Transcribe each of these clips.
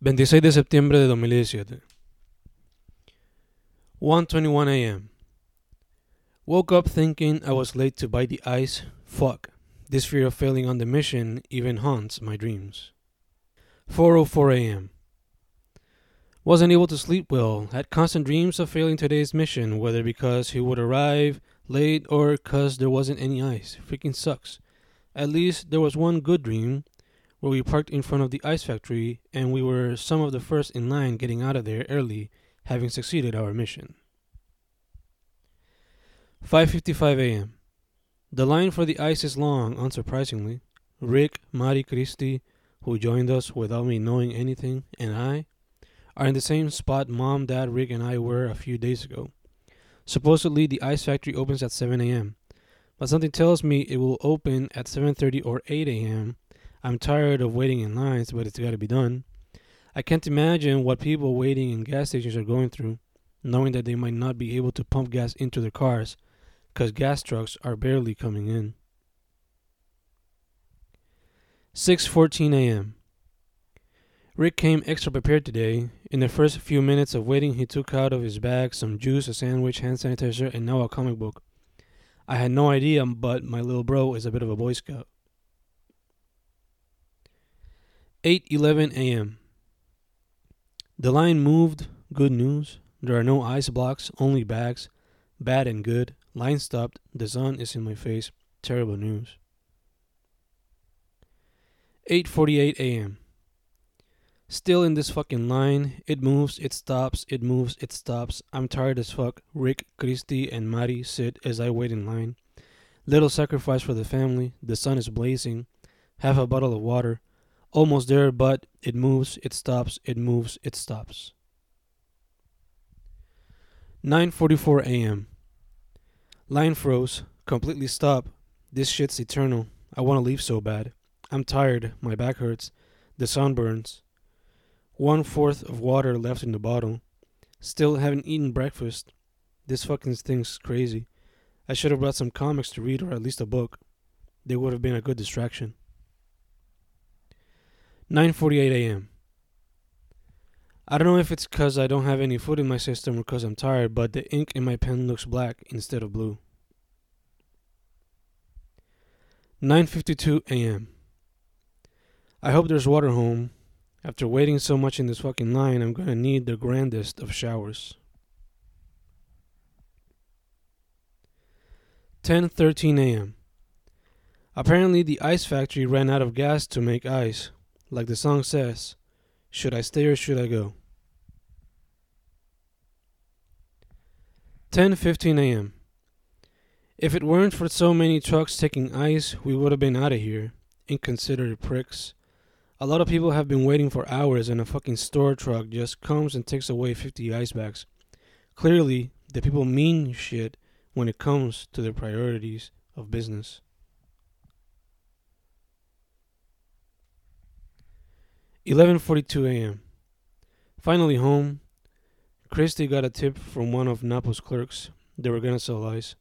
26 de septiembre de 2017. 1:21 a.m. Woke up thinking I was late to buy the ice. Fuck. This fear of failing on the mission even haunts my dreams. 4:04 a.m. Wasn't able to sleep well. Had constant dreams of failing today's mission, whether because he would arrive late or cuz there wasn't any ice. Freaking sucks. At least there was one good dream where we parked in front of the ice factory and we were some of the first in line getting out of there early, having succeeded our mission. 5:55 a.m. The line for the ice is long, unsurprisingly. Rick, Mari Christy, who joined us without me knowing anything, and I are in the same spot Mom, Dad, Rick, and I were a few days ago. Supposedly, the ice factory opens at 7 a.m., but something tells me it will open at 7:30 or 8 a.m. I'm tired of waiting in lines, but it's got to be done. I can't imagine what people waiting in gas stations are going through, knowing that they might not be able to pump gas into their cars because gas trucks are barely coming in. 6:14 a.m. Rick came extra prepared today. In the first few minutes of waiting, he took out of his bag some juice, a sandwich, hand sanitizer, and now a comic book. I had no idea, but my little bro is a bit of a boy scout. 8:11 a.m. The line moved. Good news. There are no ice blocks, only bags. Bad and good. Line stopped. The sun is in my face. Terrible news. 8:48 a.m. Still in this fucking line. It moves, it stops, it moves, it stops. I'm tired as fuck. Rick, Christy, and Mari sit as I wait in line. Little sacrifice for the family. The sun is blazing. Half a bottle of water. Almost there, but it moves, it stops, it moves, it stops. 9:44 a.m. Line froze, completely stopped. This shit's eternal. I want to leave so bad. I'm tired. My back hurts. The sun burns. One fourth of water left in the bottle. Still haven't eaten breakfast. This fucking thing's crazy. I should have brought some comics to read or at least a book. They would have been a good distraction. 9:48 a.m. I don't know if it's cuz I don't have any food in my system or cuz I'm tired, but the ink in my pen looks black instead of blue. 9:52 a.m. I hope there's water home. After waiting so much in this fucking line, I'm going to need the grandest of showers. 10:13 a.m. Apparently the ice factory ran out of gas to make ice. Like the song says, should I stay or should I go? 10:15 a.m. If it weren't for so many trucks taking ice, we would have been out of here. Inconsiderate pricks. A lot of people have been waiting for hours and a fucking store truck just comes and takes away 50 ice bags. Clearly, the people mean shit when it comes to their priorities of business. 11:42 a.m. Finally home. Christy got a tip from one of Napo's clerks. They were gonna sell ice.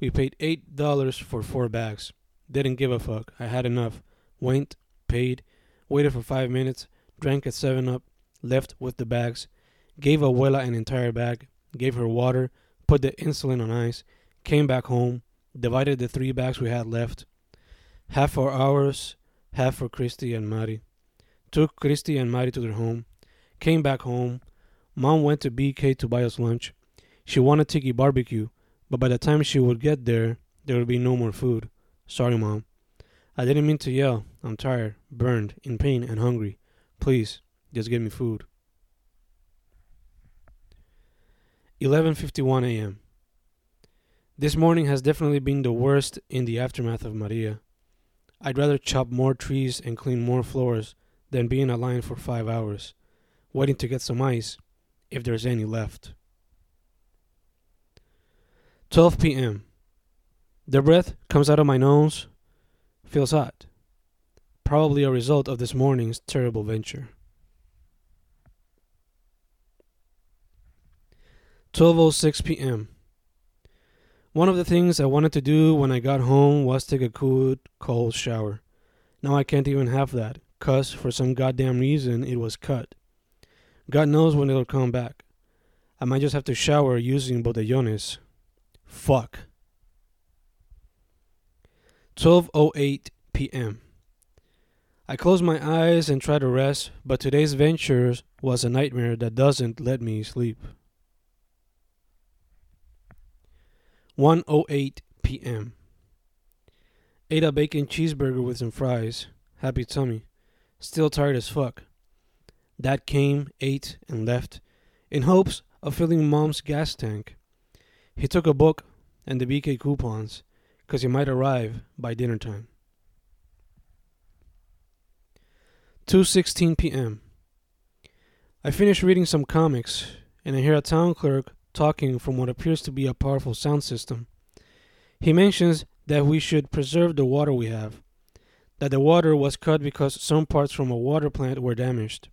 We paid eight dollars for four bags. Didn't give a fuck. I had enough. Went, paid, waited for five minutes, drank a seven up, left with the bags, gave Abuela an entire bag, gave her water, put the insulin on ice, came back home, divided the three bags we had left. Half for ours, half for Christy and Mari took Christy and Mari to their home, came back home. Mom went to BK to buy us lunch. She wanted tiki barbecue, but by the time she would get there, there would be no more food. Sorry, Mom. I didn't mean to yell. I'm tired, burned, in pain, and hungry. Please, just give me food. 11:51 a.m. This morning has definitely been the worst in the aftermath of Maria. I'd rather chop more trees and clean more floors than be in a line for five hours, waiting to get some ice, if there's any left. 12 p.m. The breath comes out of my nose, feels hot. Probably a result of this morning's terrible venture. 12:06 p.m. One of the things I wanted to do when I got home was take a good cold shower. Now I can't even have that cuz for some goddamn reason it was cut. God knows when it'll come back. I might just have to shower using botellones. Fuck. 12:08 p.m. I close my eyes and try to rest, but today's venture was a nightmare that doesn't let me sleep. 1:08 p.m. Ate a bacon cheeseburger with some fries. Happy tummy. Still tired as fuck. Dad came, ate, and left, in hopes of filling Mom's gas tank. He took a book and the BK coupons, because he might arrive by dinner time. 2:16 p.m. I finish reading some comics and I hear a town clerk talking from what appears to be a powerful sound system. He mentions that we should preserve the water we have, that the water was cut because some parts from a water plant were damaged,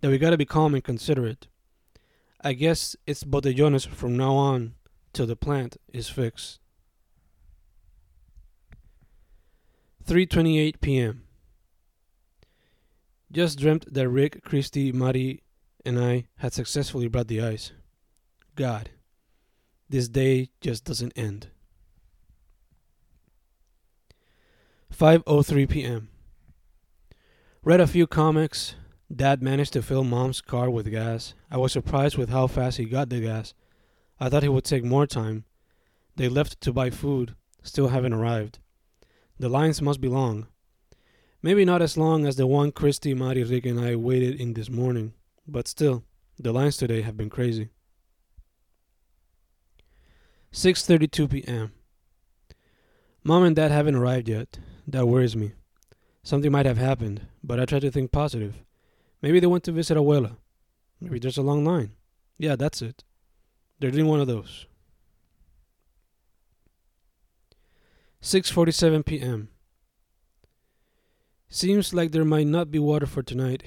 that we gotta be calm and considerate. I guess it's botellones from now on till the plant is fixed. 3:28 p.m. Just dreamt that Rick, Christy, Mari, and I had successfully brought the ice. God, this day just doesn't end. 5:03 p.m. Read a few comics. Dad managed to fill Mom's car with gas. I was surprised with how fast he got the gas. I thought he would take more time. They left to buy food, still haven't arrived. The lines must be long. Maybe not as long as the one Christy, Mari, Rick, and I waited in this morning, but still, the lines today have been crazy. 6:32 p.m. Mom and Dad haven't arrived yet. That worries me. Something might have happened, but I try to think positive. Maybe they went to visit Abuela. Maybe there's a long line. Yeah, that's it. They're doing one of those. 6:47 p.m. Seems like there might not be water for tonight.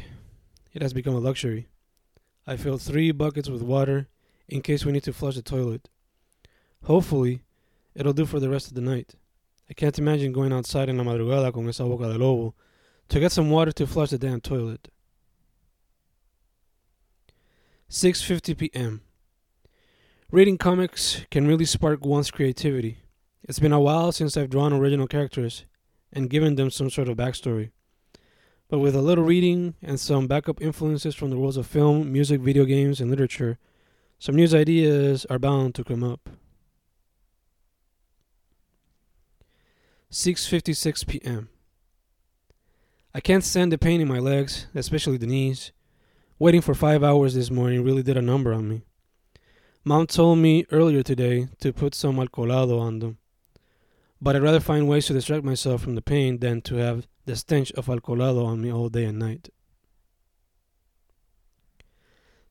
It has become a luxury. I filled 3 buckets with water in case we need to flush the toilet. Hopefully, it'll do for the rest of the night. I can't imagine going outside en la madrugada con esa boca de lobo to get some water to flush the damn toilet. 6:50 p.m. Reading comics can really spark one's creativity. It's been a while since I've drawn original characters and given them some sort of backstory. But with a little reading and some backup influences from the worlds of film, music, video games, and literature, some new ideas are bound to come up. 6:56 p.m. I can't stand the pain in my legs, especially the knees. Waiting for 5 hours this morning really did a number on me. Mom told me earlier today to put some alcoholado on them. But I'd rather find ways to distract myself from the pain than to have the stench of alcoholado on me all day and night.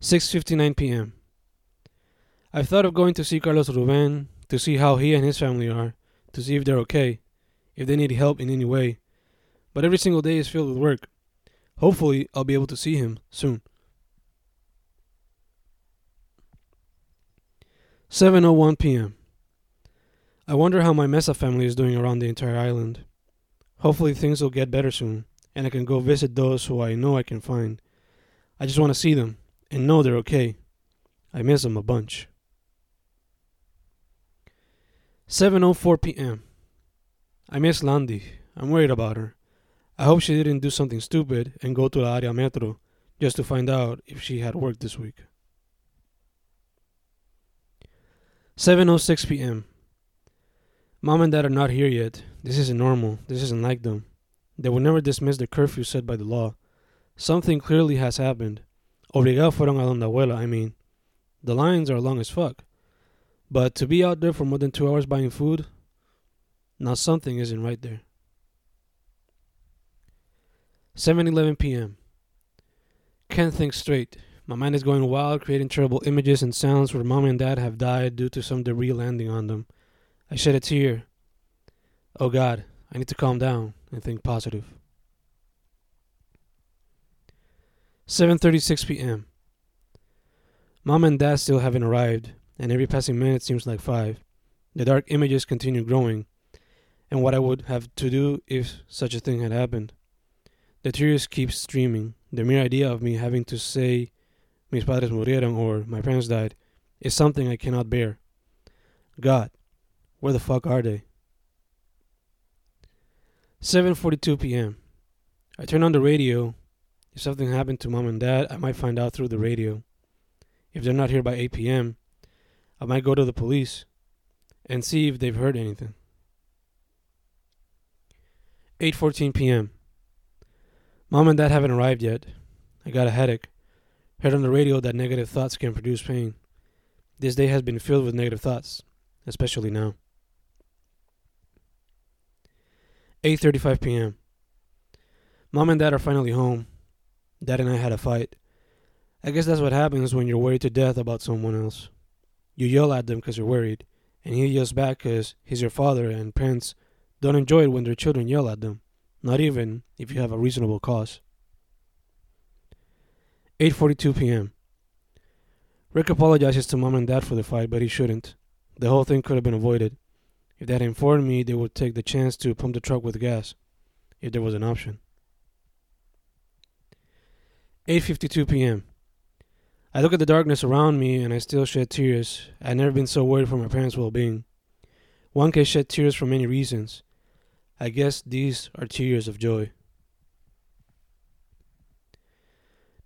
6:59 p.m. I've thought of going to see Carlos Ruben to see how he and his family are, to see if they're okay if they need help in any way. But every single day is filled with work. Hopefully, I'll be able to see him soon. 7:01 p.m. I wonder how my Mesa family is doing around the entire island. Hopefully things will get better soon and I can go visit those who I know I can find. I just want to see them and know they're okay. I miss them a bunch. 7:04 p.m. I miss Landy. I'm worried about her. I hope she didn't do something stupid and go to the Area Metro just to find out if she had work this week. 7:06 p.m. Mom and Dad are not here yet. This isn't normal. This isn't like them. They will never dismiss the curfew set by the law. Something clearly has happened. Obligado fueron a donde abuela, I mean. The lines are long as fuck. But to be out there for more than two hours buying food, now something isn't right there. 7:11 p.m. Can't think straight. My mind is going wild, creating terrible images and sounds where mom and dad have died due to some debris landing on them. I shed a tear. Oh God, I need to calm down and think positive. 7:36 p.m. Mom and dad still haven't arrived, and every passing minute seems like 5. The dark images continue growing, and what I would have to do if such a thing had happened. The tears keep streaming. The mere idea of me having to say mis padres murieron, or my parents died, is something I cannot bear. God, where the fuck are they? 7:42 p.m. I turn on the radio. If something happened to mom and dad, I might find out through the radio. If they're not here by 8 p.m., I might go to the police and see if they've heard anything. 8:14 p.m. Mom and dad haven't arrived yet. I got a headache. Heard on the radio that negative thoughts can produce pain. This day has been filled with negative thoughts, especially now. 8:35 p.m. Mom and dad are finally home. Dad and I had a fight. I guess that's what happens when you're worried to death about someone else. You yell at them because you're worried, and he yells back because he's your father, and parents don't enjoy it when their children yell at them, not even if you have a reasonable cause. 8:42 p.m. Rick apologizes to mom and dad for the fight, but he shouldn't. The whole thing could have been avoided. If they had informed me, they would take the chance to pump the truck with gas, if there was an option. 8:52 p.m. I look at the darkness around me and I still shed tears. I've never been so worried for my parents' well-being. One can shed tears for many reasons. I guess these are tears of joy.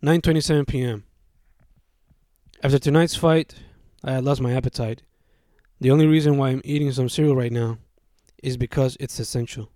9:27 p.m. After tonight's fight, I had lost my appetite. The only reason why I'm eating some cereal right now is because it's essential.